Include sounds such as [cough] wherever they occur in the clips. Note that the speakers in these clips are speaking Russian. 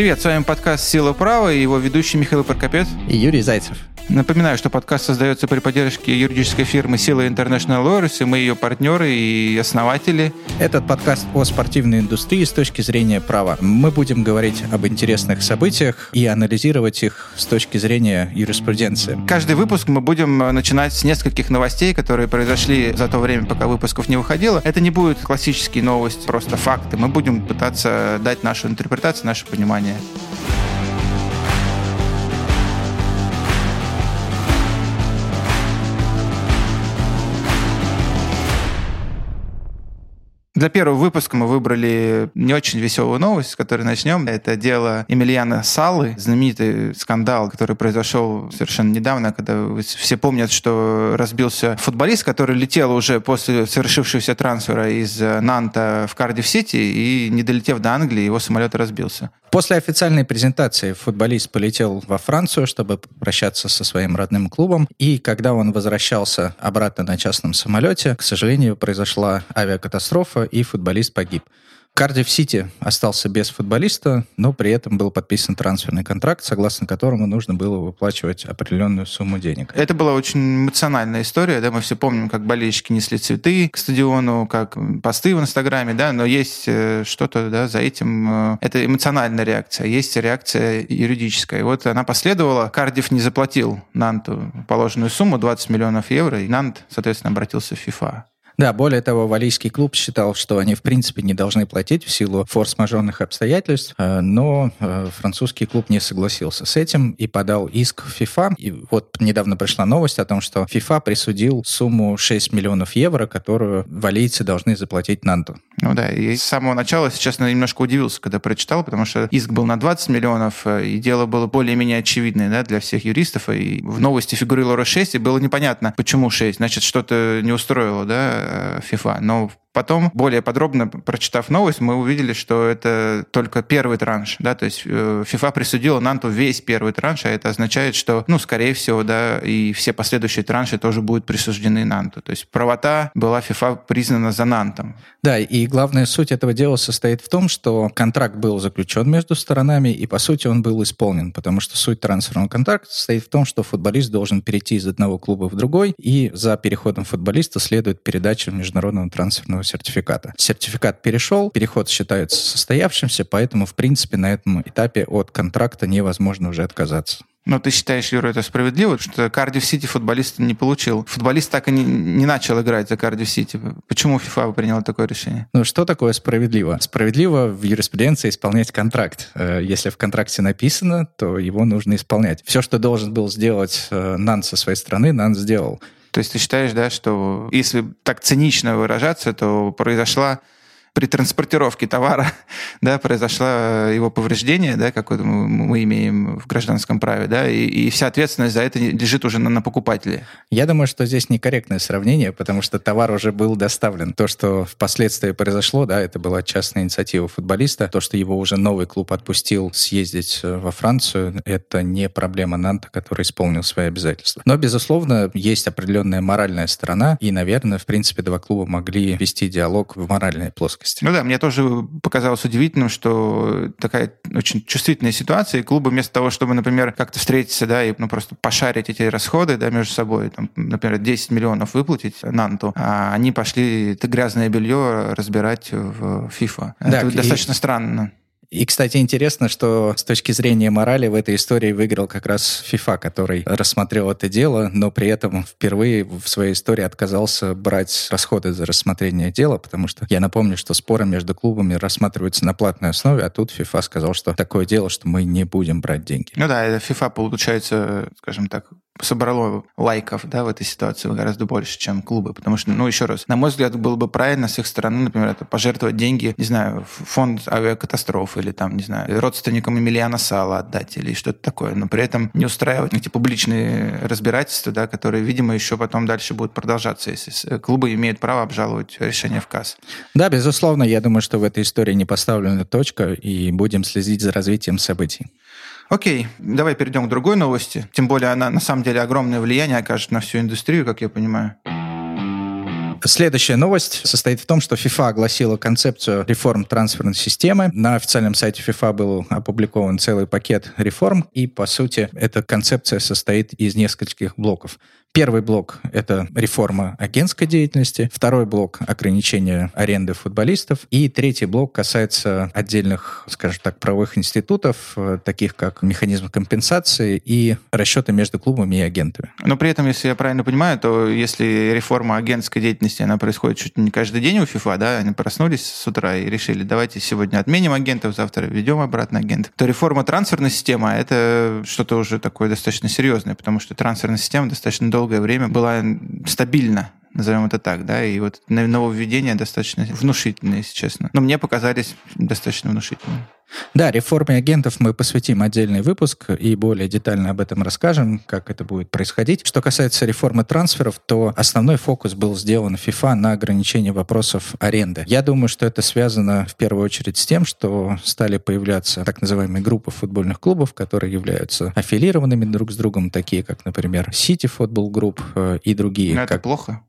Привет, с вами подкаст «Сила права» и его ведущий Михаил Прокопец. И Юрий Зайцев. Напоминаю, что подкаст создается при поддержке юридической фирмы «Сила International Lawyers», и мы ее партнеры и основатели. Этот подкаст о спортивной индустрии с точки зрения права. Мы будем говорить об интересных событиях и анализировать их с точки зрения юриспруденции. Каждый выпуск мы будем начинать с нескольких новостей, которые произошли за то время, пока выпусков не выходило. Это не будет классические новости, просто факты. Мы будем пытаться дать нашу интерпретацию, наше понимание. Для первого выпуска мы выбрали не очень веселую новость, с которой начнем. Это дело Емельяна Салы, знаменитый скандал, который произошел совершенно недавно, когда все помнят, что разбился футболист, который летел уже после совершившегося трансфера из Нанта в Кардив-Сити, и не долетев до Англии, его самолет разбился. После официальной презентации футболист полетел во Францию, чтобы попрощаться со своим родным клубом. И когда он возвращался обратно на частном самолете, к сожалению, произошла авиакатастрофа, и футболист погиб. Кардив Сити остался без футболиста, но при этом был подписан трансферный контракт, согласно которому нужно было выплачивать определенную сумму денег. Это была очень эмоциональная история, да, мы все помним, как болельщики несли цветы к стадиону, как посты в Инстаграме, да, но есть э, что-то, да, за этим, э, это эмоциональная реакция, есть реакция юридическая. И вот она последовала, Кардив не заплатил Нанту положенную сумму 20 миллионов евро, и Нант, соответственно, обратился в ФИФА. Да, более того, валийский клуб считал, что они в принципе не должны платить в силу форс-мажорных обстоятельств, э, но э, французский клуб не согласился с этим и подал иск в FIFA. И вот недавно пришла новость о том, что FIFA присудил сумму 6 миллионов евро, которую валийцы должны заплатить Нанту. Ну да, и с самого начала, если честно, немножко удивился, когда прочитал, потому что иск был на 20 миллионов, э, и дело было более-менее очевидное да, для всех юристов, и в новости фигурировало 6, и было непонятно, почему 6, значит, что-то не устроило, да, FIFA. Но Потом, более подробно прочитав новость, мы увидели, что это только первый транш, да, то есть э, FIFA присудила Нанту весь первый транш, а это означает, что, ну, скорее всего, да, и все последующие транши тоже будут присуждены Нанту. То есть правота была FIFA признана за Нантом. Да, и главная суть этого дела состоит в том, что контракт был заключен между сторонами, и, по сути, он был исполнен, потому что суть трансферного контракта состоит в том, что футболист должен перейти из одного клуба в другой, и за переходом футболиста следует передача международного трансферного паспортного сертификата. Сертификат перешел, переход считается состоявшимся, поэтому, в принципе, на этом этапе от контракта невозможно уже отказаться. Но ты считаешь, Юра, это справедливо, что Кардив Сити футболист не получил? Футболист так и не, не начал играть за Кардив Сити. Почему ФИФА приняла такое решение? Ну, что такое справедливо? Справедливо в юриспруденции исполнять контракт. Э, если в контракте написано, то его нужно исполнять. Все, что должен был сделать э, НАН со своей стороны, НАН сделал. То есть ты считаешь, да, что если так цинично выражаться, то произошла при транспортировке товара [laughs] да, произошло э, его повреждение, да, как мы имеем в гражданском праве, да, и, и вся ответственность за это лежит уже на, на покупателе. Я думаю, что здесь некорректное сравнение, потому что товар уже был доставлен. То, что впоследствии произошло, да, это была частная инициатива футболиста. То, что его уже новый клуб отпустил съездить э, во Францию, это не проблема Нанта, который исполнил свои обязательства. Но, безусловно, есть определенная моральная сторона, и, наверное, в принципе, два клуба могли вести диалог в моральной плоскости плоскости. Ну да, мне тоже показалось удивительным, что такая очень чувствительная ситуация, и клубы вместо того, чтобы, например, как-то встретиться, да, и ну, просто пошарить эти расходы, да, между собой, там, например, 10 миллионов выплатить Нанту, а они пошли это грязное белье разбирать в FIFA. Да, это и... достаточно странно. И, кстати, интересно, что с точки зрения морали в этой истории выиграл как раз FIFA, который рассмотрел это дело, но при этом впервые в своей истории отказался брать расходы за рассмотрение дела, потому что я напомню, что споры между клубами рассматриваются на платной основе, а тут FIFA сказал, что такое дело, что мы не будем брать деньги. Ну да, FIFA, получается, скажем так, собрало лайков да, в этой ситуации гораздо больше, чем клубы. Потому что, ну, еще раз, на мой взгляд, было бы правильно с их стороны, например, это пожертвовать деньги, не знаю, в фонд авиакатастроф или там, не знаю, родственникам Эмилиана Сала отдать или что-то такое. Но при этом не устраивать эти публичные разбирательства, да, которые, видимо, еще потом дальше будут продолжаться, если клубы имеют право обжаловать решение в КАС. Да, безусловно, я думаю, что в этой истории не поставлена точка, и будем следить за развитием событий. Окей, давай перейдем к другой новости. Тем более она на самом деле огромное влияние окажет на всю индустрию, как я понимаю. Следующая новость состоит в том, что FIFA огласила концепцию реформ трансферной системы. На официальном сайте FIFA был опубликован целый пакет реформ, и, по сути, эта концепция состоит из нескольких блоков. Первый блок — это реформа агентской деятельности. Второй блок — ограничение аренды футболистов. И третий блок касается отдельных, скажем так, правовых институтов, э, таких как механизм компенсации и расчеты между клубами и агентами. Но при этом, если я правильно понимаю, то если реформа агентской деятельности, она происходит чуть не каждый день у ФИФА, да, они проснулись с утра и решили, давайте сегодня отменим агентов, завтра введем обратно агентов, то реформа трансферной системы — это что-то уже такое достаточно серьезное, потому что трансферная система достаточно долго долгое время была стабильна назовем это так, да, и вот нововведения достаточно внушительные, если честно. Но мне показались достаточно внушительными. Да, реформе агентов мы посвятим отдельный выпуск и более детально об этом расскажем, как это будет происходить. Что касается реформы трансферов, то основной фокус был сделан FIFA на ограничение вопросов аренды. Я думаю, что это связано в первую очередь с тем, что стали появляться так называемые группы футбольных клубов, которые являются аффилированными друг с другом, такие как, например, City Football Group э, и другие. Но это как... плохо?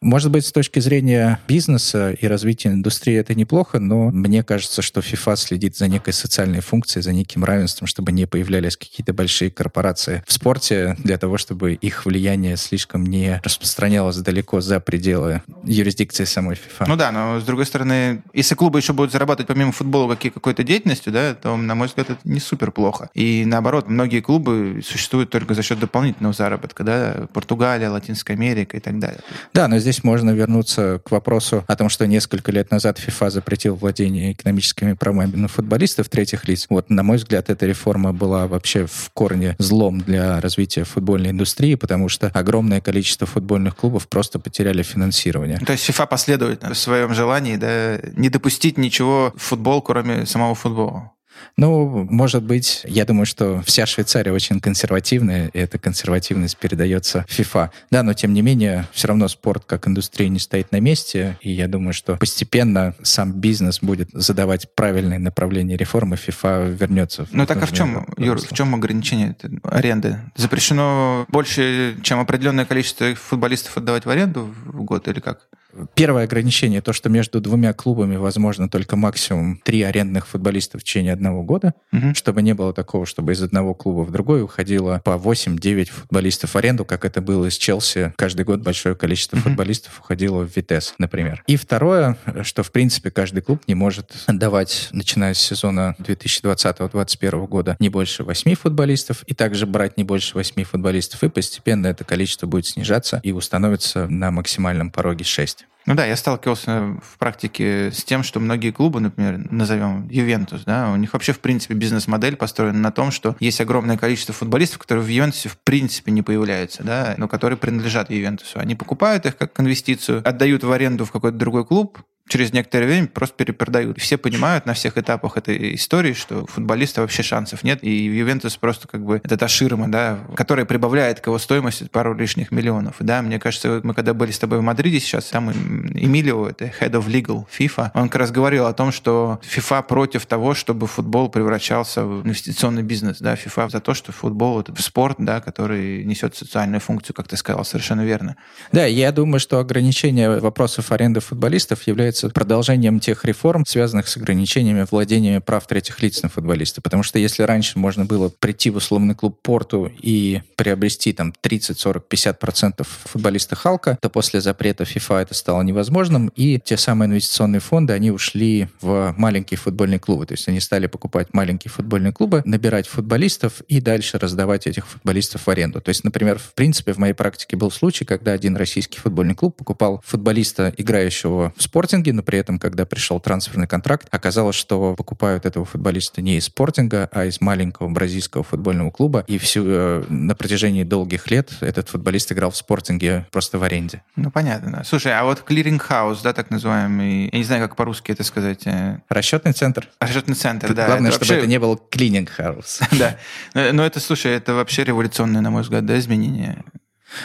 Может быть, с точки зрения бизнеса и развития индустрии это неплохо, но мне кажется, что FIFA следит за некой социальной функцией, за неким равенством, чтобы не появлялись какие-то большие корпорации в спорте, для того, чтобы их влияние слишком не распространялось далеко за пределы юрисдикции самой FIFA. Ну да, но с другой стороны, если клубы еще будут зарабатывать помимо футбола какой-то деятельностью, да, то, на мой взгляд, это не супер плохо. И наоборот, многие клубы существуют только за счет дополнительного заработка, да, Португалия, Латинская Америка и так далее. Да, да, но здесь можно вернуться к вопросу о том, что несколько лет назад ФИФА запретил владение экономическими правами на футболистов третьих лиц. Вот, на мой взгляд, эта реформа была вообще в корне злом для развития футбольной индустрии, потому что огромное количество футбольных клубов просто потеряли финансирование. То есть ФИФА последовательно в своем желании да, не допустить ничего в футбол, кроме самого футбола. Ну, может быть, я думаю, что вся Швейцария очень консервативная, и эта консервативность передается FIFA. Да, но тем не менее, все равно спорт как индустрия не стоит на месте, и я думаю, что постепенно сам бизнес будет задавать правильные направления реформы, FIFA вернется. Ну так а в чем, Юр, в чем ограничение аренды? Запрещено больше, чем определенное количество футболистов отдавать в аренду в год или как? Первое ограничение то, что между двумя клубами возможно только максимум три арендных футболиста в течение одного года, угу. чтобы не было такого, чтобы из одного клуба в другой уходило по 8-9 футболистов в аренду, как это было из Челси. Каждый год большое количество угу. футболистов уходило в Витес, например. И второе, что в принципе каждый клуб не может давать, начиная с сезона 2020-2021 года, не больше 8 футболистов, и также брать не больше 8 футболистов, и постепенно это количество будет снижаться и установится на максимальном пороге 6. Ну да, я сталкивался в практике с тем, что многие клубы, например, назовем Ювентус, да, у них вообще в принципе бизнес-модель построена на том, что есть огромное количество футболистов, которые в Ювентусе в принципе не появляются, да, но которые принадлежат Ювентусу. Они покупают их как инвестицию, отдают в аренду в какой-то другой клуб, через некоторое время просто перепродают. Все понимают на всех этапах этой истории, что футболиста вообще шансов нет, и Ювентус просто как бы это та ширма, да, которая прибавляет к его стоимости пару лишних миллионов. Да, мне кажется, мы когда были с тобой в Мадриде сейчас, там Эмилио, это Head of Legal FIFA, он как раз говорил о том, что FIFA против того, чтобы футбол превращался в инвестиционный бизнес, да, FIFA за то, что футбол это спорт, да, который несет социальную функцию, как ты сказал, совершенно верно. Да, я думаю, что ограничение вопросов аренды футболистов является является продолжением тех реформ, связанных с ограничениями владения прав третьих лиц на футболиста. Потому что если раньше можно было прийти в условный клуб Порту и приобрести там 30, 40, 50 процентов футболиста Халка, то после запрета FIFA это стало невозможным, и те самые инвестиционные фонды, они ушли в маленькие футбольные клубы. То есть они стали покупать маленькие футбольные клубы, набирать футболистов и дальше раздавать этих футболистов в аренду. То есть, например, в принципе, в моей практике был случай, когда один российский футбольный клуб покупал футболиста, играющего в спортинг, спортинге, но при этом, когда пришел трансферный контракт, оказалось, что покупают этого футболиста не из спортинга, а из маленького бразильского футбольного клуба. И всю, э, на протяжении долгих лет этот футболист играл в спортинге просто в аренде. Ну, понятно, да. Слушай, а вот clearing house, да, так называемый, я не знаю, как по-русски это сказать. Э, Расчетный центр. Расчетный центр, Тут да. Главное, это чтобы вообще... это не был cleaning house. [laughs] Да. Но это, слушай, это вообще революционное, на мой взгляд, да, изменение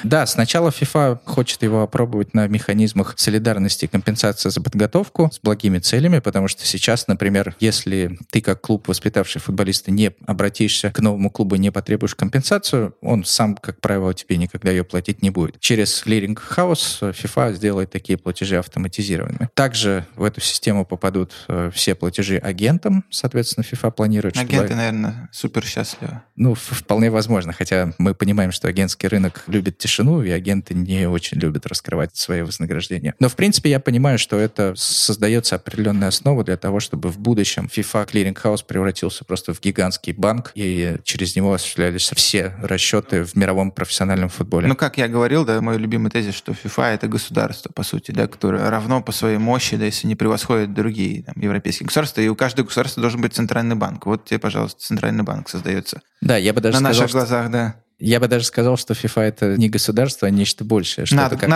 Да, сначала FIFA хочет его опробовать на механизмах солидарности и компенсации за подготовку с благими целями, потому что сейчас, например, если ты как клуб, воспитавший футболиста, не обратишься к новому клубу, не потребуешь компенсацию, он сам, как правило, тебе никогда ее платить не будет. Через clearing house FIFA сделает такие платежи автоматизированными. Также в эту систему попадут э, все платежи агентам, соответственно, FIFA планирует. Агенты, что... наверное, супер счастливы. Ну, вполне возможно, хотя мы понимаем, что агентский рынок любит тишину, и агенты не очень любят раскрывать свои вознаграждения. Но, в принципе, я понимаю, что это создается определенная основа для того, чтобы в будущем FIFA Clearing House превратился просто в гигантский банк, и через него осуществлялись все расчеты в мировом профессиональном футболе. Ну, как я говорил, да, мой любимый тезис, что FIFA — это государство, по сути, да, которое равно по своей мощи, да, если не превосходит другие там, европейские государства, и у каждого государства должен быть центральный банк. Вот тебе, пожалуйста, центральный банк создается. Да, я бы даже На сказал, наших глазах, да. Я бы даже сказал, что FIFA это не государство, а нечто большее. Что над, как,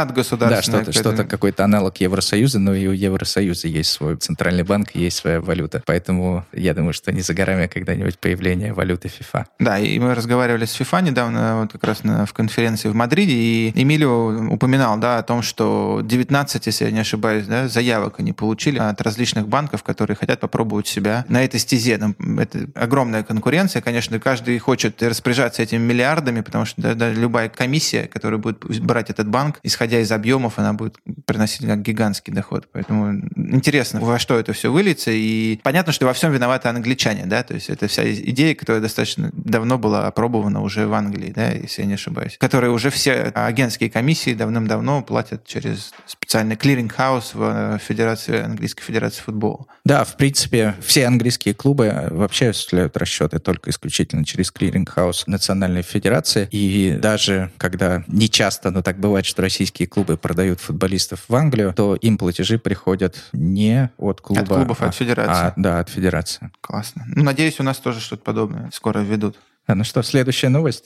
Да, что-то, что-то какой-то аналог Евросоюза, но и у Евросоюза есть свой центральный банк, есть своя валюта. Поэтому я думаю, что не за горами когда-нибудь появление валюты FIFA. Да, и мы разговаривали с FIFA недавно, вот как раз на, в конференции в Мадриде, и Эмилио упоминал, да, о том, что 19, если я не ошибаюсь, да, заявок они получили от различных банков, которые хотят попробовать себя на этой стезе. Это огромная конкуренция, конечно, каждый хочет распоряжаться этими миллиардами, потому что да, да, любая комиссия, которая будет брать этот банк, исходя из объемов, она будет приносить как гигантский доход. Поэтому интересно, во что это все выльется. И понятно, что во всем виноваты англичане, да, то есть это вся идея, которая достаточно давно была опробована уже в Англии, да, если я не ошибаюсь, которые уже все агентские комиссии давным-давно платят через специальный clearing house в Федерации, Английской Федерации футбола. Да, в принципе, все английские клубы вообще осуществляют расчеты только исключительно через clearing house Национальной Федерации. И даже когда не часто, но так бывает, что российские клубы продают футболистов в Англию, то им платежи приходят не от клуба. От клубов, а, от федерации. А, да, от федерации. Классно. Ну, надеюсь, у нас тоже что-то подобное скоро введут. А, ну что, следующая новость?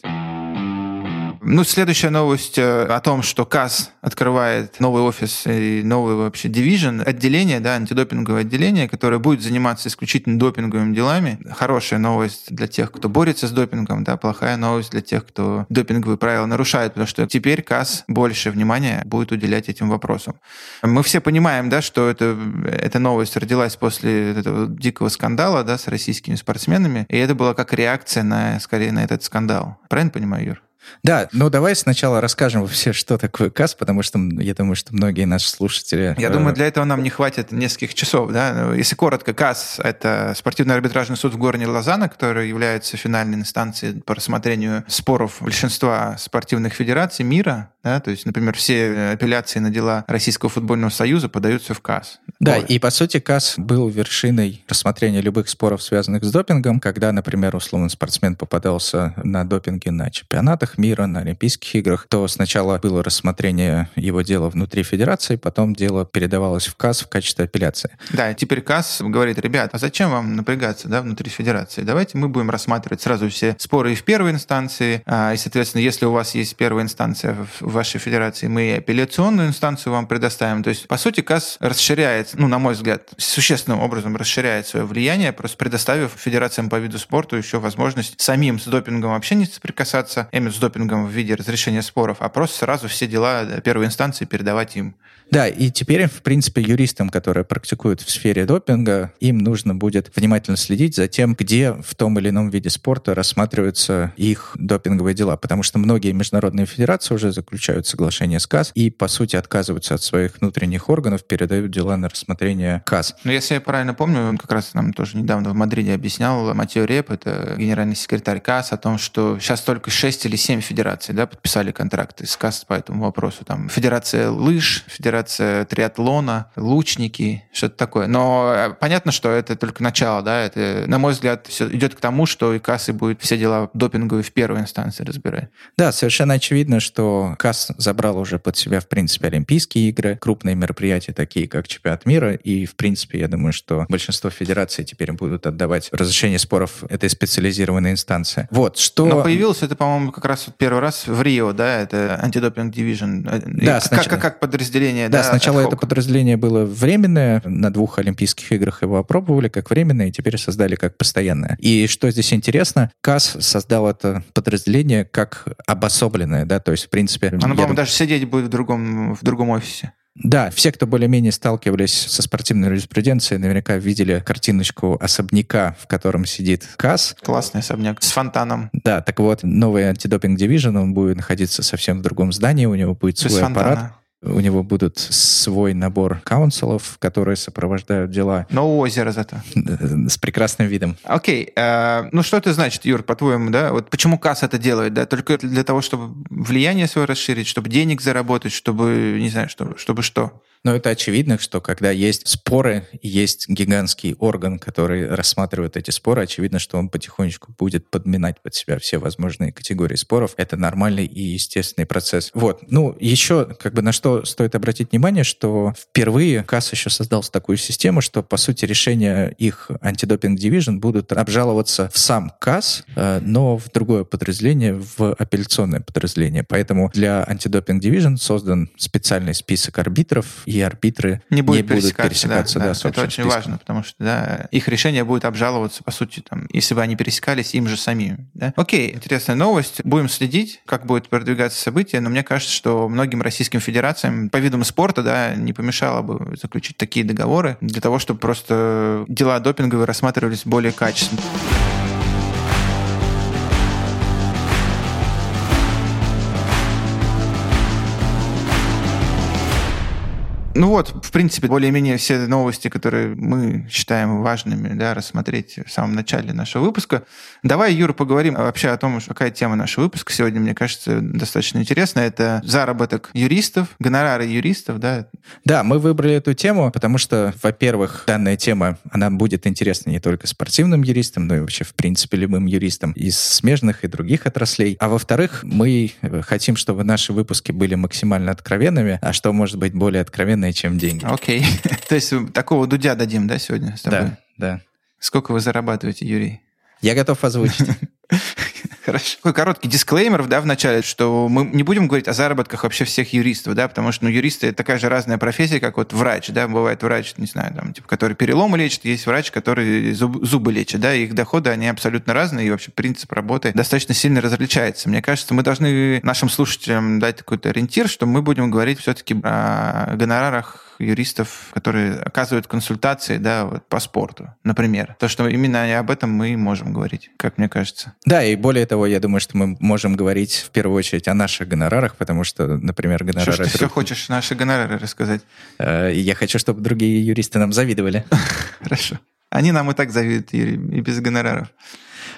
Ну, следующая новость э, о том, что КАС открывает новый офис и новый вообще дивизион, отделение, да, антидопинговое отделение, которое будет заниматься исключительно допинговыми делами. Хорошая новость для тех, кто борется с допингом, да, плохая новость для тех, кто допинговые правила нарушает, потому что теперь КАС больше внимания будет уделять этим вопросам. Мы все понимаем, да, что это, эта новость родилась после этого дикого скандала, да, с российскими спортсменами, и это была как реакция на, скорее, на этот скандал. Правильно понимаю, Юр? Да, ну давай сначала расскажем вообще, что такое КАС, потому что я думаю, что многие наши слушатели... Я э... думаю, для этого нам не хватит нескольких часов. Да? Если коротко, КАС — это спортивный арбитражный суд в городе Лозанна, который является финальной инстанцией по рассмотрению споров большинства спортивных федераций мира. Да? То есть, например, все апелляции на дела Российского футбольного союза подаются в КАС. Да, вот. и по сути КАС был вершиной рассмотрения любых споров, связанных с допингом, когда, например, условно спортсмен попадался на допинге на чемпионатах мира, на Олимпийских играх, то сначала было рассмотрение его дела внутри федерации, потом дело передавалось в КАС в качестве апелляции. Да, теперь КАС говорит, ребят, а зачем вам напрягаться да, внутри федерации? Давайте мы будем рассматривать сразу все споры и в первой инстанции, а, и, соответственно, если у вас есть первая инстанция в вашей федерации, мы апелляционную инстанцию вам предоставим. То есть, по сути, КАС расширяет, ну, на мой взгляд, существенным образом расширяет свое влияние, просто предоставив федерациям по виду спорта еще возможность самим с допингом вообще не соприкасаться, именно с допингом в виде разрешения споров, а просто сразу все дела первой инстанции передавать им. Да, и теперь, в принципе, юристам, которые практикуют в сфере допинга, им нужно будет внимательно следить за тем, где в том или ином виде спорта рассматриваются их допинговые дела, потому что многие международные федерации уже заключают соглашение с КАС и, по сути, отказываются от своих внутренних органов, передают дела на рассмотрение КАС. Но если я правильно помню, он как раз нам тоже недавно в Мадриде объяснял Матео Реп, это генеральный секретарь КАС, о том, что сейчас только 6 или 7 федераций да, подписали контракты с КАС по этому вопросу. Там Федерация лыж, Федерация федерация триатлона, лучники, что-то такое. Но э, понятно, что это только начало, да, это, на мой взгляд, все идет к тому, что и КАС и будет все дела допинговые в первой инстанции разбирать. Да, совершенно очевидно, что КАС забрал уже под себя, в принципе, Олимпийские игры, крупные мероприятия, такие как чемпионат мира, и, в принципе, я думаю, что большинство федераций теперь будут отдавать разрешение споров этой специализированной инстанции. Вот, что... Но появилось это, по-моему, как раз первый раз в Рио, да, это антидопинг дивизион. Да, как, как, как подразделение подразделение. Да, да сначала это подразделение было временное, на двух Олимпийских играх его опробовали как временное, и теперь создали как постоянное. И что здесь интересно, КАС создал это подразделение как обособленное, да, то есть, в принципе... Оно, по-моему, даже сидеть будет в другом, в другом офисе. Да, все, кто более-менее сталкивались со спортивной юриспруденцией, наверняка видели картиночку особняка, в котором сидит КАС. Классный особняк с фонтаном. Да, так вот, новый антидопинг дивизион, он будет находиться совсем в другом здании, у него будет Без свой фонтана. аппарат. У него будут свой набор каунселов, которые сопровождают дела. Но озеро зато. С прекрасным видом. Окей. Okay. Э, ну, что это значит, Юр, по-твоему, да? Вот почему КАС это делает, да? Только для того, чтобы влияние свое расширить, чтобы денег заработать, чтобы, не знаю, чтобы, чтобы что? Но это очевидно, что когда есть споры, есть гигантский орган, который рассматривает эти споры, очевидно, что он потихонечку будет подминать под себя все возможные категории споров. Это нормальный и естественный процесс. Вот. Ну, еще как бы на что стоит обратить внимание, что впервые КАС еще создал такую систему, что, по сути, решения их антидопинг дивизион будут обжаловаться в сам КАС, э, но в другое подразделение, в апелляционное подразделение. Поэтому для антидопинг дивизион создан специальный список арбитров, арбитры не, будет не будут пересекаться. пересекаться да, да, да, это очень списком. важно, потому что да, их решение будет обжаловаться, по сути, там, если бы они пересекались им же самим. Да? Окей, интересная новость. Будем следить, как будет продвигаться событие, но мне кажется, что многим российским федерациям по видам спорта да, не помешало бы заключить такие договоры для того, чтобы просто дела допинговые рассматривались более качественно. Ну вот, в принципе, более-менее все новости, которые мы считаем важными, да, рассмотреть в самом начале нашего выпуска. Давай, Юра, поговорим вообще о том, какая тема нашего выпуска сегодня, мне кажется, достаточно интересная. Это заработок юристов, гонорары юристов, да? Да, мы выбрали эту тему, потому что, во-первых, данная тема, она будет интересна не только спортивным юристам, но и вообще, в принципе, любым юристам из смежных и других отраслей. А во-вторых, мы хотим, чтобы наши выпуски были максимально откровенными, а что может быть более откровенно ценнее, чем деньги. Окей. Okay. [laughs] То есть такого дудя дадим, да, сегодня с тобой? Да, да. Сколько вы зарабатываете, Юрий? Я готов озвучить. [laughs] Хорошо. Такой короткий дисклеймер, да, в начале, что мы не будем говорить о заработках вообще всех юристов, да, потому что, ну, юристы — это такая же разная профессия, как вот врач, да, бывает врач, не знаю, там, типа, который переломы лечит, есть врач, который зуб, зубы лечит, да, их доходы, они абсолютно разные, и вообще принцип работы достаточно сильно различается. Мне кажется, мы должны нашим слушателям дать какой-то ориентир, что мы будем говорить все-таки о гонорарах юристов, которые оказывают консультации да, вот, по спорту, например. То, что именно об этом мы можем говорить, как мне кажется. Да, и более того, я думаю, что мы можем говорить в первую очередь о наших гонорарах, потому что, например, гонорары... Что ж ты все хочешь наши гонорары рассказать? Э, я хочу, чтобы другие юристы нам завидовали. [laughs] Хорошо. Они нам и так завидуют, Юрий, и без гонораров.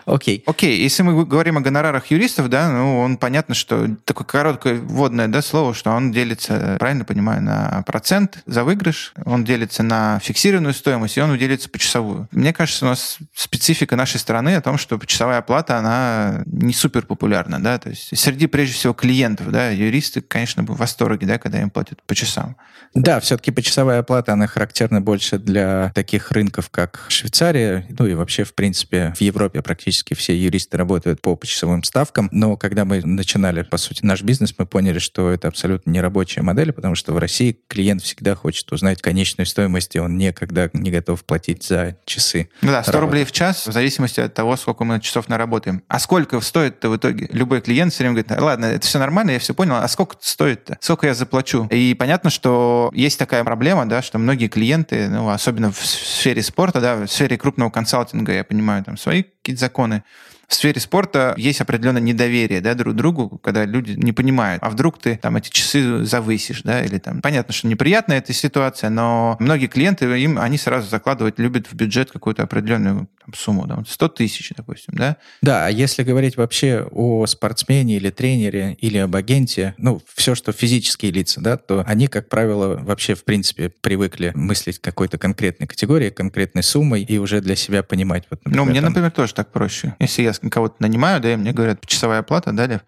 Окей. Окей, если мы говорим о гонорарах юристов, да, ну, он понятно, что такое короткое вводное да, слово, что он делится, правильно понимаю, на процент за выигрыш, он делится на фиксированную стоимость, и он делится почасовую. Мне кажется, у нас специфика нашей страны о том, что почасовая оплата, она не супер популярна, да, то есть среди, прежде всего, клиентов, да, юристы, конечно, в восторге, да, когда им платят по часам. Да, все-таки почасовая оплата, она характерна больше для таких рынков, как Швейцария, ну и вообще, в принципе, в Европе практически практически все юристы работают по почасовым ставкам, но когда мы начинали, по сути, наш бизнес, мы поняли, что это абсолютно не рабочая модель, потому что в России клиент всегда хочет узнать конечную стоимость, и он никогда не готов платить за часы. Ну да, 100 работы. рублей в час, в зависимости от того, сколько мы часов наработаем. А сколько стоит-то в итоге? Любой клиент все время говорит, ладно, это все нормально, я все понял, а сколько стоит-то? Сколько я заплачу? И понятно, что есть такая проблема, да, что многие клиенты, ну, особенно в сфере спорта, да, в сфере крупного консалтинга, я понимаю, там свои какие-то законы, в сфере спорта есть определенное недоверие да, друг другу, когда люди не понимают, а вдруг ты там эти часы завысишь, да, или там... Понятно, что неприятная эта ситуация, но многие клиенты, им, они сразу закладывать любят в бюджет какую-то определенную там, сумму, да, 100 тысяч, допустим, да? Да, а если говорить вообще о спортсмене или тренере или об агенте, ну, все, что физические лица, да, то они, как правило, вообще, в принципе, привыкли мыслить какой-то конкретной категорией, конкретной суммой и уже для себя понимать. Вот, например, ну, мне, там... например, тоже так проще. Если я кого-то нанимаю, да, и мне говорят, часовая оплата, да,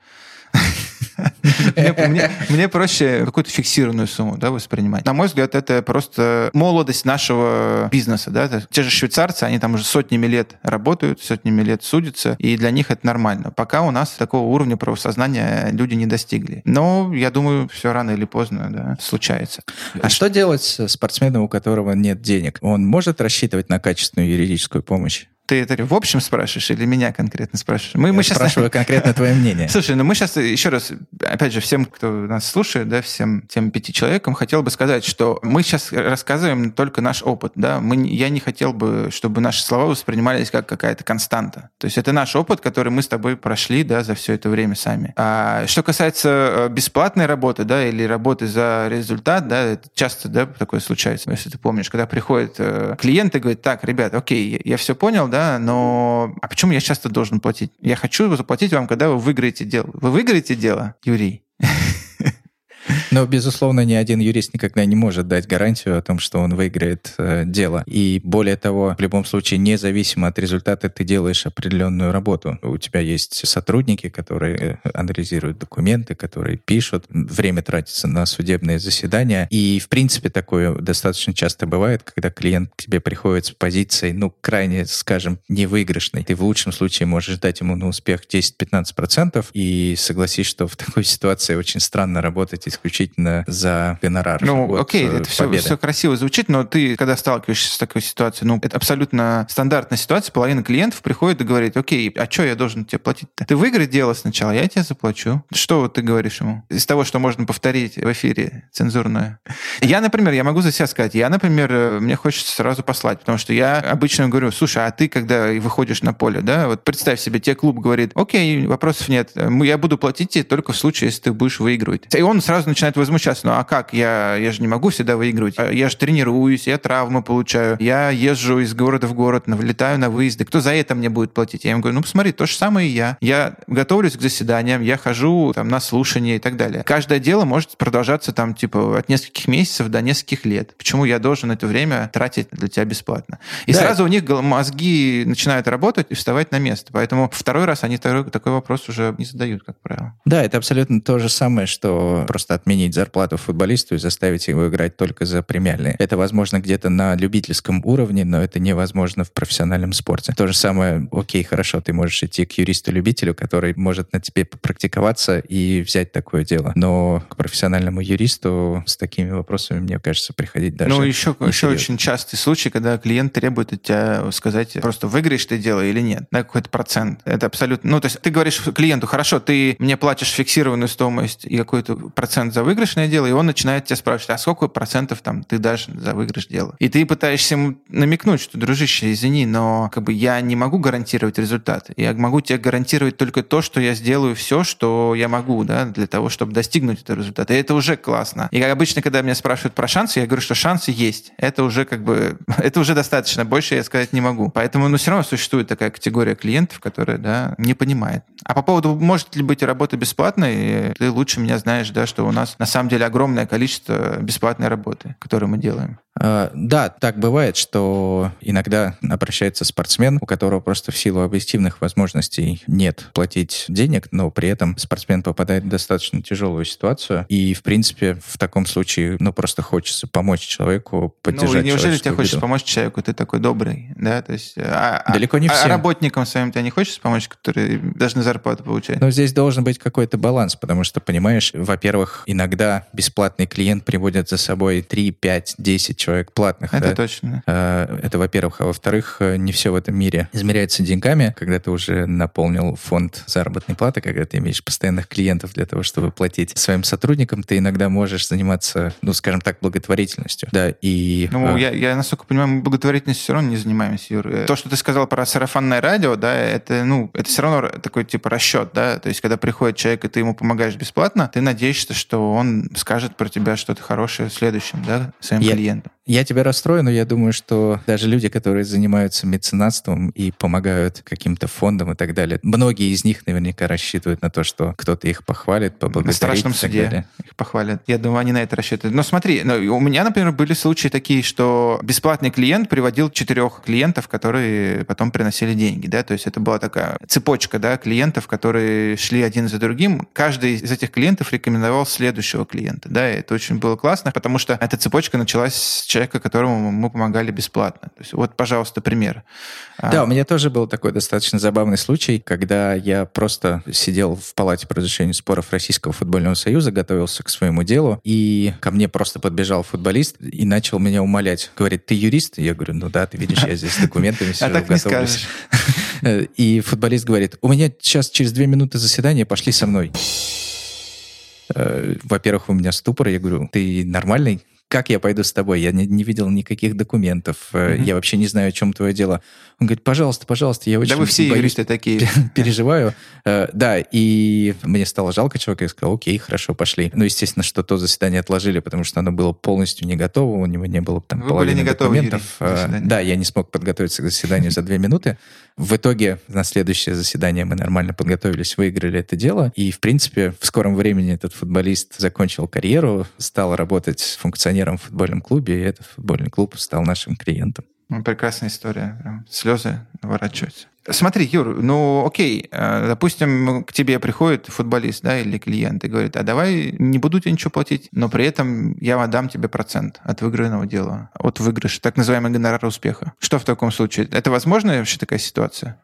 [laughs] Мне проще какую-то фиксированную сумму воспринимать. На мой взгляд, это просто молодость нашего бизнеса. Да? Те же швейцарцы, они там уже сотнями лет работают, сотнями лет судятся, и для них это нормально. Пока у нас такого уровня правосознания люди не достигли. Но я думаю, все рано или поздно да, случается. А что делать с спортсменом, у которого нет денег? Он может рассчитывать на качественную юридическую помощь? Ты это в общем спрашиваешь или меня конкретно спрашиваешь? Мы, Я мы спрашиваю сейчас... [laughs] конкретно твое мнение. Слушай, ну мы сейчас еще раз, опять же, всем, кто нас слушает, да, всем тем пяти человекам, хотел бы сказать, что мы сейчас рассказываем только наш опыт, да, мы, я не хотел бы, чтобы наши слова воспринимались как какая-то константа. То есть это наш опыт, который мы с тобой прошли, да, за все это время сами. А что касается э, бесплатной работы, да, или работы за результат, да, это часто, да, такое случается, если ты помнишь, когда приходит э, клиент и говорит, так, ребят, окей, я все понял, да, да, но а почему я часто должен платить? Я хочу заплатить вам, когда вы выиграете дело. Вы выиграете дело, Юрий? [laughs] Но, безусловно, ни один юрист никогда не может дать гарантию о том, что он выиграет э, дело. И более того, в любом случае, независимо от результата, ты делаешь определенную работу. У тебя есть сотрудники, которые э, анализируют документы, которые пишут, время тратится на судебные заседания. И, в принципе, такое достаточно часто бывает, когда клиент к тебе приходит с позицией, ну, крайне, скажем, невыигрышной. Ты в лучшем случае можешь дать ему на успех 10-15% и согласись, что в такой ситуации очень странно работать исключительно за гонорар. Ну, окей, э, это все, все красиво звучит, но ты, когда сталкиваешься с такой ситуацией, ну, это абсолютно стандартная ситуация, половина клиентов приходит и говорит, окей, а что я должен тебе платить-то? Ты выиграй дело сначала, я тебе заплачу. Что вот ты говоришь ему? Из того, что можно повторить в эфире цензурное. Я, например, я могу за себя сказать, я, например, э, мне хочется сразу послать, потому что я обычно говорю, слушай, а ты, когда выходишь на поле, да, вот представь себе, тебе клуб говорит, окей, вопросов нет, я буду платить тебе только в случае, если ты будешь выигрывать. И он сразу начинает возмущаться. Ну а как? Я, я же не могу всегда выигрывать. А я же тренируюсь, я травмы получаю. Я езжу из города в город, влетаю на выезды. Кто за это мне будет платить? Я ему говорю, ну посмотри, то же самое и я. Я готовлюсь к заседаниям, я хожу там на слушания и так далее. Каждое дело может продолжаться там типа от нескольких месяцев до нескольких лет. Почему я должен это время тратить для тебя бесплатно? И да. сразу у них мозги начинают работать и вставать на место. Поэтому второй раз они такой, такой вопрос уже не задают, как правило. Да, это абсолютно то же самое, что просто отменить зарплату футболисту и заставить его играть только за премиальные. Это возможно где-то на любительском уровне, но это невозможно в профессиональном спорте. То же самое, окей, хорошо, ты можешь идти к юристу-любителю, который может на тебе попрактиковаться и взять такое дело. Но к профессиональному юристу с такими вопросами, мне кажется, приходить даже Ну, еще, еще очень частый случай, когда клиент требует от тебя сказать, просто выиграешь ты дело или нет, на какой-то процент. Это абсолютно... Ну, то есть ты говоришь клиенту, хорошо, ты мне платишь фиксированную стоимость и какой-то процент за выигрыш, выигрышное дело, и он начинает тебя спрашивать, а сколько процентов там ты дашь за выигрыш дела? И ты пытаешься ему намекнуть, что, дружище, извини, но как бы я не могу гарантировать результат. Я могу тебе гарантировать только то, что я сделаю все, что я могу, да, для того, чтобы достигнуть этого результата. И это уже классно. И обычно, когда меня спрашивают про шансы, я говорю, что шансы есть. Это уже как бы, [laughs] это уже достаточно. Больше я сказать не могу. Поэтому, ну, все равно существует такая категория клиентов, которая, да, не понимает. А по поводу, может ли быть работа бесплатной, ты лучше меня знаешь, да, что у нас на самом деле огромное количество бесплатной работы, которую мы делаем. А, да, так бывает, что иногда обращается спортсмен, у которого просто в силу объективных возможностей нет платить денег, но при этом спортсмен попадает в достаточно тяжелую ситуацию. И, в принципе, в таком случае, ну, просто хочется помочь человеку, поддержать Ну, неужели тебе хочется помочь человеку, ты такой добрый, да? То есть, а, а Далеко не а, всем. А работникам своим ты не хочешь помочь, которые должны зарплату получать? Но здесь должен быть какой-то баланс, потому что, понимаешь, во-первых, иногда бесплатный клиент приводит за собой 3, 5, 10 человек платных. Это да? точно. А, это, во-первых. А во-вторых, э, не все в этом мире измеряется деньгами. Когда ты уже наполнил фонд заработной платы, когда ты имеешь постоянных клиентов для того, чтобы платить своим сотрудникам, ты иногда можешь заниматься, ну, скажем так, благотворительностью. Да, и... Ну, э... я, я, насколько понимаю, благотворительностью все равно не занимаемся, Юр. Э, то, что ты сказал про сарафанное радио, да, это, ну, это все равно такой, типа, расчет, да, то есть, когда приходит человек, и ты ему помогаешь бесплатно, ты надеешься, что он скажет про тебя что-то хорошее в следующем, да, своим я, клиентам. Я тебя расстрою, но я думаю, что даже люди, которые занимаются меценатством и помогают каким-то фондам и так далее, многие из них наверняка рассчитывают на то, что кто-то их похвалит, поблагодарит. На страшном суде далее. их похвалят. Я думаю, они на это рассчитывают. Но смотри, ну, у меня, например, были случаи такие, что бесплатный клиент приводил четырех клиентов, которые потом приносили деньги, да, то есть это была такая цепочка, да, клиентов, которые шли один за другим. Каждый из этих клиентов рекомендовал следующего клиента, да, и это очень было классно, потому что эта цепочка началась с человека, которому мы помогали бесплатно. То есть вот, пожалуйста, пример. Да, а... у меня тоже был такой достаточно забавный случай, когда я просто сидел в палате по разрешению споров Российского футбольного союза, готовился к своему делу, и ко мне просто подбежал футболист и начал меня умолять. Говорит, ты юрист? Я говорю, ну да, ты видишь, я здесь с документами сижу, а готовлюсь. [laughs] И футболист говорит, у меня сейчас через две минуты заседания, пошли со мной. Э, во-первых, у меня ступор. Я говорю, ты нормальный? Как я пойду с тобой? Я не, не видел никаких документов, mm-hmm. я вообще не знаю, о чем твое дело. Он говорит, пожалуйста, пожалуйста, я очень... Да вы все боюсь, юристы такие. [laughs] Переживаю. Э, да, и мне стало жалко человека, я сказал, окей, хорошо, пошли. Ну, естественно, что то заседание отложили, потому что оно было полностью не готово, у него не было там Вы половины были не документов. Юрий, да, я не смог подготовиться к заседанию за две минуты. В итоге на следующее заседание мы нормально подготовились, выиграли это дело. И, в принципе, в скором времени этот футболист закончил карьеру, стал работать функционером в футбольном клубе, и этот футбольный клуб стал нашим клиентом. Ну, прекрасная история. Прям слезы наворачиваются. Смотри, Юр, ну окей, э, допустим, к тебе приходит футболист, да, или клиент и говорит, а давай не буду тебе ничего платить, но при этом я отдам тебе процент от выигранного дела, от выигрыша, так называемый гонорар успеха. Что в таком случае? Это возможно вообще такая ситуация?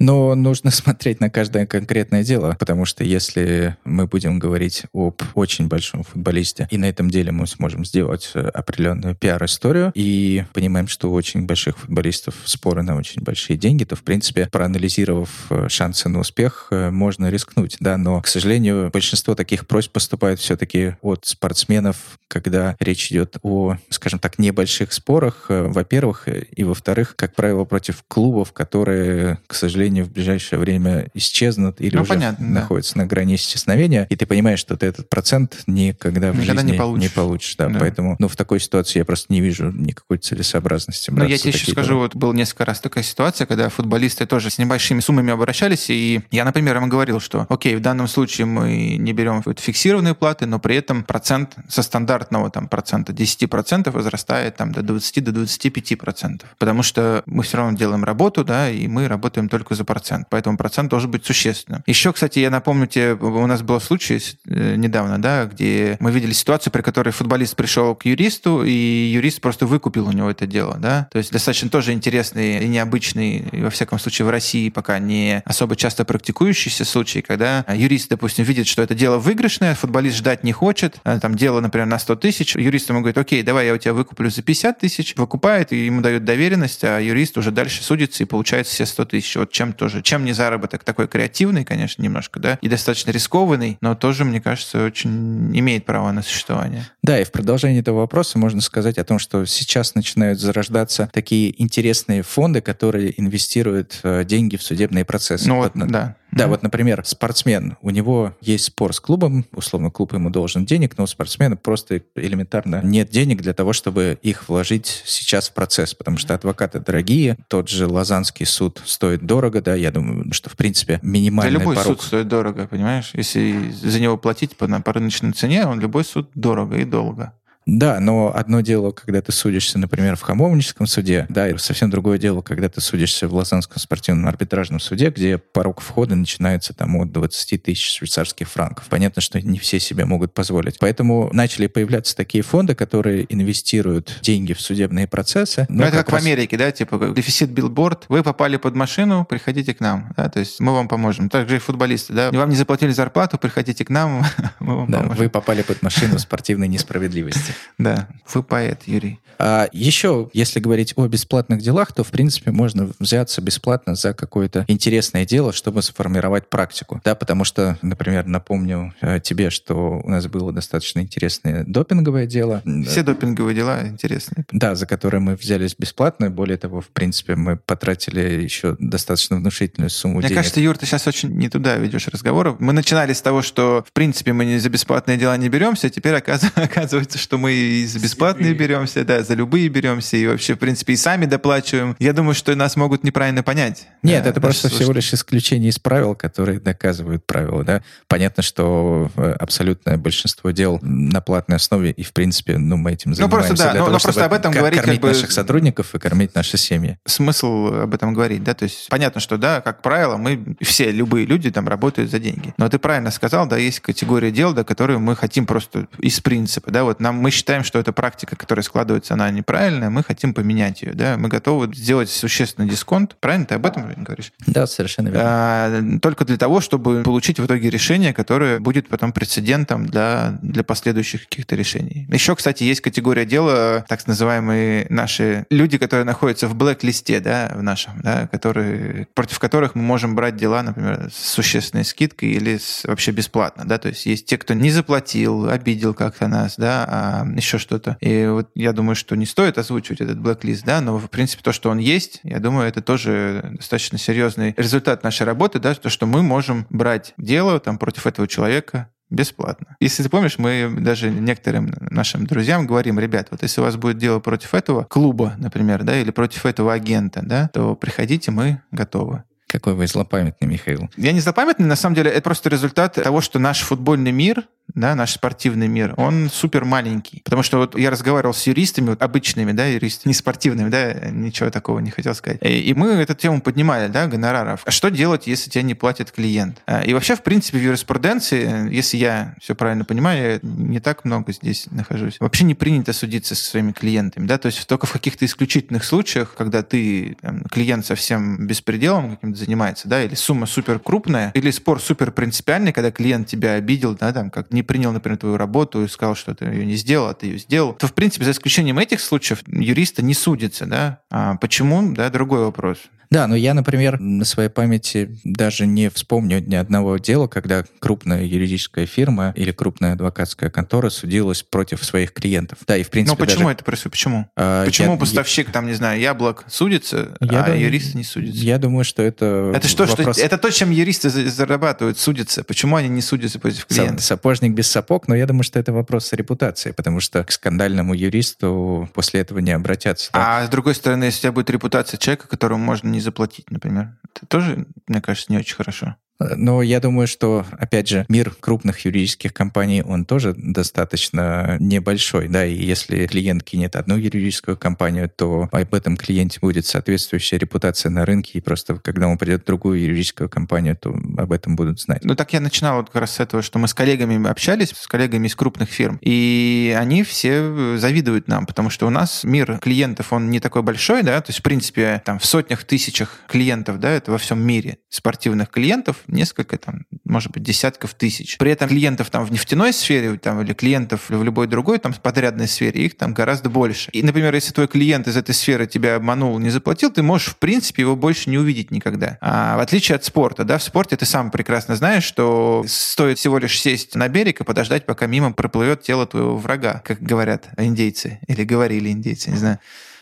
Но нужно [laughs] смотреть на каждое конкретное дело, потому что если мы будем говорить об очень большом футболисте, и на этом деле мы сможем сделать э, определенную пиар-историю, и понимаем, что у очень больших футболистов споры на очень большие деньги, то, в принципе, проанализировав э, шансы на успех, э, можно рискнуть, да, но, к сожалению, большинство таких просьб поступает все-таки от спортсменов, когда речь идет о, скажем так, небольших спорах, во-первых, и во-вторых, как правило, против клубов, которые, к сожалению, сожалению, в ближайшее время исчезнут или ну, уже понятно, находятся да. на грани исчезновения, и ты понимаешь, что ты этот процент никогда в никогда жизни не получишь. Не получишь да. Да. Поэтому ну, в такой ситуации я просто не вижу никакой целесообразности. Ну, я тебе еще скажу, вот был несколько раз такая ситуация, когда футболисты тоже с небольшими суммами обращались, и я, например, им говорил, что окей, в данном случае мы не берем фиксированные платы, но при этом процент со стандартного там процента 10% возрастает там до 20 до 25%. Потому что мы все равно делаем работу, да, и мы работаем только за процент. Поэтому процент должен быть существенным. Еще, кстати, я напомню тебе, у нас был случай э, недавно, да, где мы видели ситуацию, при которой футболист пришел к юристу, и юрист просто выкупил у него это дело, да. То есть достаточно тоже интересный и необычный, и во всяком случае в России пока не особо часто практикующийся случай, когда юрист, допустим, видит, что это дело выигрышное, футболист ждать не хочет, а там дело, например, на 100 тысяч, юрист ему говорит, окей, давай я у тебя выкуплю за 50 тысяч, выкупает, и ему дают доверенность, а юрист уже дальше судится и получает все 100 тысяч. Вот чем тоже, чем не заработок такой креативный, конечно, немножко, да, и достаточно рискованный, но тоже, мне кажется, очень имеет право на существование. Да, и в продолжении этого вопроса можно сказать о том, что сейчас начинают зарождаться такие интересные фонды, которые инвестируют э, деньги в судебные процессы. Ну вот да. Да, mm-hmm. вот, например, спортсмен, у него есть спор с клубом, условно, клуб ему должен денег, но у спортсмена просто элементарно нет денег для того, чтобы их вложить сейчас в процесс, потому что адвокаты дорогие, тот же Лазанский суд стоит дорого, да, я думаю, что, в принципе, минимальный да любой порог... суд стоит дорого, понимаешь? Если за него платить по, по рыночной цене, он любой суд дорого и долго. Да, но одно дело, когда ты судишься, например, в Хамовническом суде, да, и совсем другое дело, когда ты судишься в Лозаннском спортивном арбитражном суде, где порог входа начинается там от 20 тысяч швейцарских франков. Понятно, что не все себе могут позволить. Поэтому начали появляться такие фонды, которые инвестируют деньги в судебные процессы. Ну, это как, как раз... в Америке, да, типа дефицит билборд, вы попали под машину, приходите к нам, да, то есть мы вам поможем. Также и футболисты, да, вам не заплатили зарплату, приходите к нам, [laughs] мы вам да, поможем. Вы попали под машину спортивной несправедливости. Да, вы поэт, Юрий. А еще, если говорить о бесплатных делах, то, в принципе, можно взяться бесплатно за какое-то интересное дело, чтобы сформировать практику. Да, потому что, например, напомню э, тебе, что у нас было достаточно интересное допинговое дело. Все допинговые дела интересные. Да, за которые мы взялись бесплатно. Более того, в принципе, мы потратили еще достаточно внушительную сумму Мне денег. кажется, Юр, ты сейчас очень не туда ведешь разговор. Мы начинали с того, что, в принципе, мы не за бесплатные дела не беремся, а теперь [laughs] оказывается, что мы мы и за бесплатные беремся, да, за любые беремся, и вообще, в принципе, и сами доплачиваем. Я думаю, что нас могут неправильно понять. Нет, да, это просто всего лишь исключение из правил, которые доказывают правила, да. Понятно, что э, абсолютное большинство дел на платной основе, и, в принципе, ну, мы этим занимаемся. Ну, просто, да, но, того, но просто об этом говорить кормить как бы... наших сотрудников и кормить наши семьи. Смысл об этом говорить, да, то есть понятно, что, да, как правило, мы все, любые люди там работают за деньги. Но ты правильно сказал, да, есть категория дел, да, которые мы хотим просто из принципа, да, вот нам мы считаем, что эта практика, которая складывается, она неправильная, мы хотим поменять ее, да, мы готовы сделать существенный дисконт, правильно ты об этом говоришь? Да, совершенно верно. А, только для того, чтобы получить в итоге решение, которое будет потом прецедентом для, для последующих каких-то решений. Еще, кстати, есть категория дела, так называемые наши люди, которые находятся в блэк-листе, да, в нашем, да, которые, против которых мы можем брать дела, например, с существенной скидкой или с, вообще бесплатно, да, то есть есть те, кто не заплатил, обидел как-то нас, да, а еще что-то. И вот я думаю, что не стоит озвучивать этот блэк-лист, да, но, в принципе, то, что он есть, я думаю, это тоже достаточно серьезный результат нашей работы, да, то, что мы можем брать дело там против этого человека, бесплатно. Если ты помнишь, мы даже некоторым нашим друзьям говорим, ребят, вот если у вас будет дело против этого клуба, например, да, или против этого агента, да, то приходите, мы готовы. Какой вы злопамятный, Михаил. Я не злопамятный, на самом деле, это просто результат того, что наш футбольный мир да, наш спортивный мир, он супер маленький. Потому что вот я разговаривал с юристами, вот обычными, да, юристами, не спортивными, да, ничего такого не хотел сказать. И мы эту тему поднимали, да, гонораров. А что делать, если тебе не платит клиент? А, и вообще, в принципе, в юриспруденции, если я все правильно понимаю, я не так много здесь нахожусь, вообще не принято судиться со своими клиентами, да, то есть только в каких-то исключительных случаях, когда ты, там, клиент совсем беспределом каким-то занимается, да, или сумма супер крупная, или спор супер принципиальный, когда клиент тебя обидел, да, там, как не не принял, например, твою работу и сказал, что ты ее не сделал, а ты ее сделал, то, в принципе, за исключением этих случаев, юриста не судится, да. А почему, да, другой вопрос. Да, но я, например, на своей памяти даже не вспомню ни одного дела, когда крупная юридическая фирма или крупная адвокатская контора судилась против своих клиентов. Да, и в принципе... Но почему даже... это происходит? Почему? А, почему я, поставщик, я... там, не знаю, яблок судится, я а дум... юрист не судится? Я думаю, что это... Это что, вопрос... что это то, чем юристы зарабатывают, судятся. Почему они не судятся против клиента? Сапожник без сапог, но я думаю, что это вопрос репутации, потому что к скандальному юристу после этого не обратятся. Да? А с другой стороны, если у тебя будет репутация человека, которому можно не заплатить, например. Это тоже, мне кажется, не очень хорошо. Но я думаю, что, опять же, мир крупных юридических компаний, он тоже достаточно небольшой, да, и если клиент кинет одну юридическую компанию, то об этом клиенте будет соответствующая репутация на рынке, и просто когда он придет в другую юридическую компанию, то об этом будут знать. Ну, так я начинал вот как раз с этого, что мы с коллегами общались, с коллегами из крупных фирм, и они все завидуют нам, потому что у нас мир клиентов, он не такой большой, да, то есть, в принципе, там в сотнях, тысячах клиентов, да, это во всем мире спортивных клиентов, несколько, там, может быть, десятков тысяч. При этом клиентов там в нефтяной сфере там, или клиентов в любой другой там подрядной сфере, их там гораздо больше. И, например, если твой клиент из этой сферы тебя обманул, не заплатил, ты можешь, в принципе, его больше не увидеть никогда. А в отличие от спорта, да, в спорте ты сам прекрасно знаешь, что стоит всего лишь сесть на берег и подождать, пока мимо проплывет тело твоего врага, как говорят индейцы, или говорили индейцы, не знаю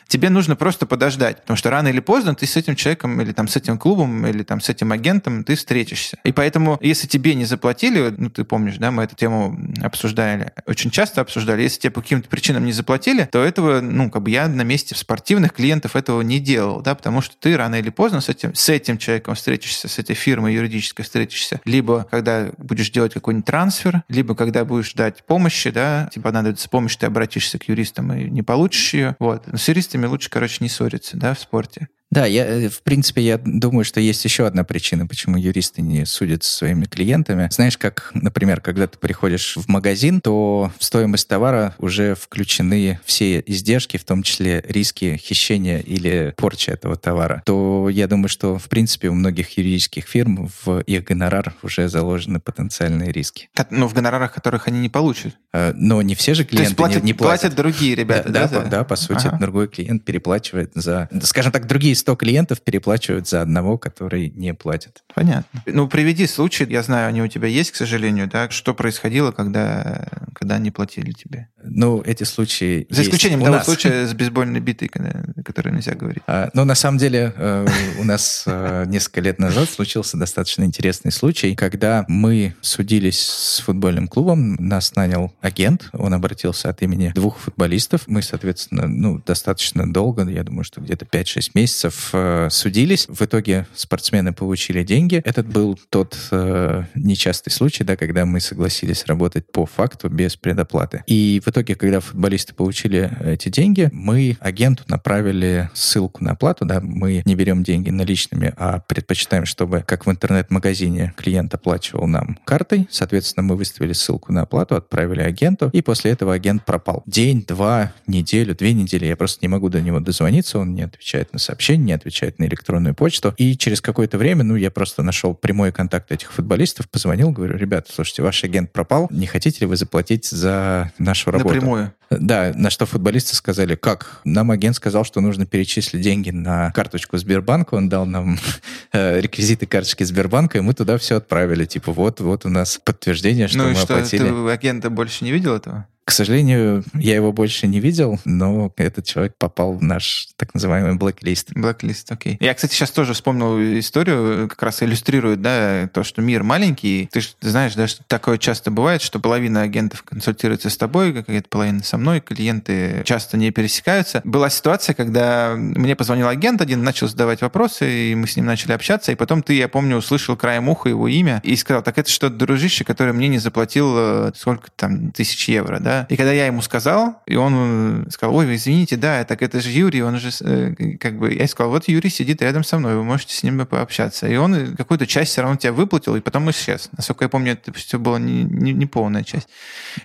тебе нужно просто подождать, потому что рано или поздно ты с этим человеком или там с этим клубом или там с этим агентом ты встретишься. И поэтому, если тебе не заплатили, ну ты помнишь, да, мы эту тему обсуждали, очень часто обсуждали, если тебе по каким-то причинам не заплатили, то этого, ну как бы я на месте спортивных клиентов этого не делал, да, потому что ты рано или поздно с этим, с этим человеком встретишься, с этой фирмой юридической встретишься, либо когда будешь делать какой-нибудь трансфер, либо когда будешь ждать помощи, да, тебе понадобится помощь, ты обратишься к юристам и не получишь ее, вот. Но с юристами лучше, короче, не ссориться, да, в спорте. Да, я, э, в принципе, я думаю, что есть еще одна причина, почему юристы не судят со своими клиентами. Знаешь, как, например, когда ты приходишь в магазин, то в стоимость товара уже включены все издержки, в том числе риски хищения или порчи этого товара. То я думаю, что, в принципе, у многих юридических фирм в их гонорар уже заложены потенциальные риски. Но в гонорарах, которых они не получат. А, но не все же клиенты платят, не, не платят. платят другие ребята, да? Да, да, да по сути, ага. другой клиент переплачивает за, скажем так, другие 100 клиентов переплачивают за одного, который не платит. Понятно. Ну, приведи случай, я знаю, они у тебя есть, к сожалению, да? Что происходило, когда, когда они платили тебе? Ну, эти случаи За исключением у того нас. случая с бейсбольной битой, когда, который нельзя говорить. А, Ну, на самом деле, э, у нас э, несколько лет назад случился достаточно интересный случай, когда мы судились с футбольным клубом, нас нанял агент, он обратился от имени двух футболистов. Мы, соответственно, ну, достаточно долго, я думаю, что где-то 5-6 месяцев э, судились. В итоге спортсмены получили деньги. Этот был тот э, нечастый случай, да, когда мы согласились работать по факту без предоплаты. И в итоге, когда футболисты получили эти деньги, мы агенту направили ссылку на оплату, да, мы не берем деньги наличными, а предпочитаем, чтобы, как в интернет-магазине, клиент оплачивал нам картой. Соответственно, мы выставили ссылку на оплату, отправили агенту, и после этого агент пропал. День, два, неделю, две недели. Я просто не могу до него дозвониться, он не отвечает на сообщения, не отвечает на электронную почту. И через какое-то время, ну, я просто нашел прямой контакт этих футболистов, позвонил, говорю, ребята, слушайте, ваш агент пропал, не хотите ли вы заплатить за нашу работу? Напрямую. Да, на что футболисты сказали, как? Нам агент сказал, что нужно перечислить деньги на карточку Сбербанка, он дал нам [laughs] э, реквизиты карточки Сбербанка, и мы туда все отправили. Типа, вот, вот у нас подтверждение, что ну мы что, оплатили. ты агента больше не видел этого? К сожалению, я его больше не видел, но этот человек попал в наш так называемый блэк-лист. Окей. Я, кстати, сейчас тоже вспомнил историю, как раз иллюстрирует, да, то, что мир маленький. Ты же знаешь, да, что такое часто бывает, что половина агентов консультируется с тобой, какая-то половина со мной, клиенты часто не пересекаются. Была ситуация, когда мне позвонил агент один, начал задавать вопросы, и мы с ним начали общаться, и потом ты, я помню, услышал краем уха его имя и сказал, так это что, дружище, который мне не заплатил э, сколько там, тысяч евро, да? И когда я ему сказал, и он э, сказал, ой, извините, да, так это же Юрий, он же, э, как бы, я сказал, вот Юрий сидит рядом со мной, вы можете с ним пообщаться. И он э, какую-то часть все равно тебя выплатил, и потом исчез. Насколько я помню, это все было не, не, не полная часть.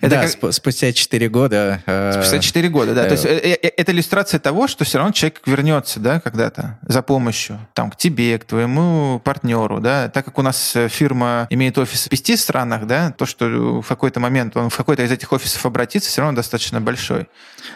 Это да, как- сп- спустя 4 года... э, Спустя 4 года, да. э, То есть э, это иллюстрация того, что все равно человек вернется, да, когда-то за помощью, там, к тебе, к твоему партнеру, да. Так как у нас фирма имеет офис в пяти странах, да, то, что в какой-то момент он в какой-то из этих офисов обратится, все равно достаточно большой.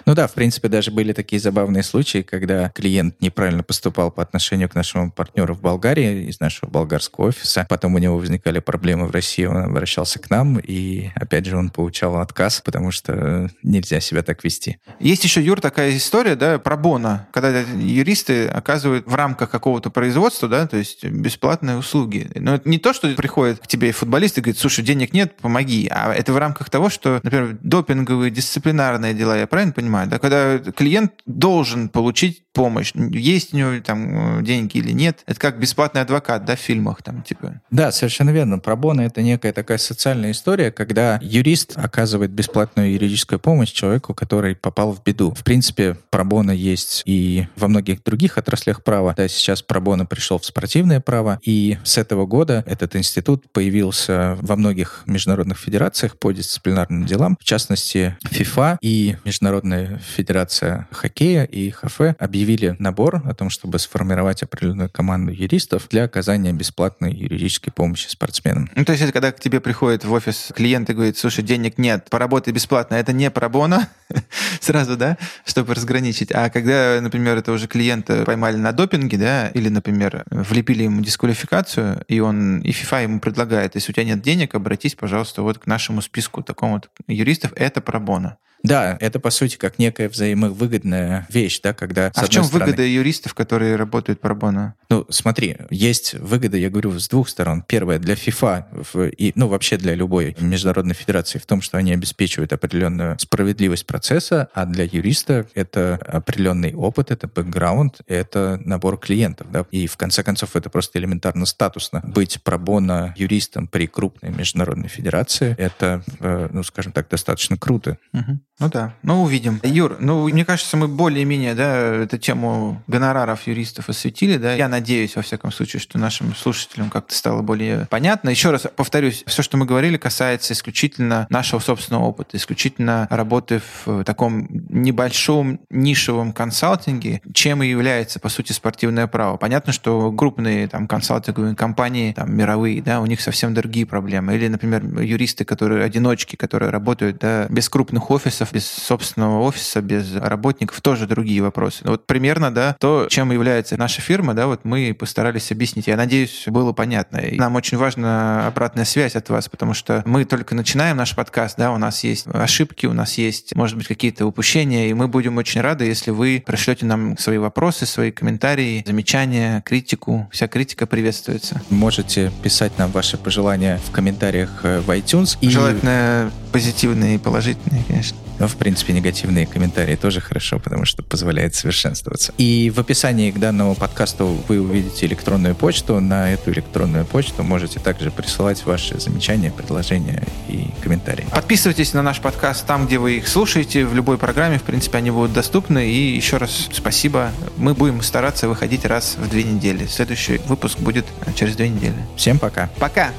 Ну да, в принципе, даже были такие забавные случаи, когда клиент неправильно поступал по отношению к нашему партнеру в Болгарии из нашего болгарского офиса. Потом у него возникали проблемы в России, он обращался к нам, и опять же он получал отказ, потому что нельзя себя так вести. Есть еще, Юр, такая история, да, про бона, когда юристы оказывают в рамках какого-то производства, да, то есть бесплатные услуги. Но это не то, что приходит к тебе футболист и говорит, слушай, денег нет, помоги, а это в рамках того, что, например, допинговые, дисциплинарные дела, я правильно понимаю, да, когда клиент должен получить помощь, есть у него там э, деньги или нет, это как бесплатный адвокат, да, в фильмах там, типа. Да, совершенно верно. Пробона — это некая такая социальная история, когда юрист оказывает бесплатную юридическую помощь человеку, который попал в беду. В принципе, пробона есть и во многих других отраслях права. Да, сейчас пробона пришел в спортивное право, и с этого года этот институт появился во многих международных федерациях по дисциплинарным делам. В частности, FIFA и Международная федерация хоккея и ХФ объявили набор о том, чтобы сформировать определенную команду юристов для оказания бесплатной юридической помощи спортсменам. Ну, то есть это когда к тебе приходит в офис клиент и говорит, слушай, денег нет, поработай бесплатно, это не пробона, [laughs] сразу, да, чтобы разграничить. А когда, например, это уже клиента поймали на допинге, да, или, например, влепили ему дисквалификацию, и он, и FIFA ему предлагает, если у тебя нет денег, обратись, пожалуйста, вот к нашему списку такому вот юристов, это пробона. Да, это по сути как некая взаимовыгодная вещь, да, когда А в чем стороны- выгода юристов, которые работают пробона? Ну, смотри, есть выгода, я говорю, с двух сторон. Первое, для FIFA и, ну, вообще для любой международной федерации в том, что они обеспечивают определенную справедливость процесса, а для юриста это определенный опыт, это бэкграунд, это набор клиентов, да, и в конце концов это просто элементарно статусно. Быть пробона юристом при крупной международной федерации, это, э, ну, скажем так, достаточно круто. Мгм. Ну да, ну увидим. Юр, ну мне кажется, мы более-менее, да, эту тему гонораров юристов осветили, да. Я надеюсь, во всяком случае, что нашим слушателям как-то стало более понятно. Еще раз повторюсь, все, что мы говорили, касается исключительно нашего собственного опыта, исключительно работы в таком небольшом нишевом консалтинге, чем и является, по сути, спортивное право. Понятно, что крупные там консалтинговые компании, там мировые, да, у них совсем другие проблемы. Или, например, юристы, которые одиночки, которые работают, да, без крупных офисов, без собственного офиса, без работников, тоже другие вопросы. Вот примерно, да, то, чем является наша фирма, да, вот мы постарались объяснить. Я надеюсь, было понятно. И нам очень важна обратная связь от вас, потому что мы только начинаем наш подкаст, да, у нас есть ошибки, у нас есть, может быть, какие-то упущения, и мы будем очень рады, если вы пришлете нам свои вопросы, свои комментарии, замечания, критику. Вся критика приветствуется. Можете писать нам ваши пожелания в комментариях э, в iTunes. И... Желательно позитивные и положительные, конечно. Но, в принципе, негативные комментарии тоже хорошо, потому что позволяет совершенствоваться. И в описании к данному подкасту вы увидите электронную почту. На эту электронную почту можете также присылать ваши замечания, предложения и комментарии. Подписывайтесь на наш подкаст там, где вы их слушаете, в любой программе, в принципе, они будут доступны. И еще раз спасибо. Мы будем стараться выходить раз в две недели. Следующий выпуск будет через две недели. Всем пока. Пока.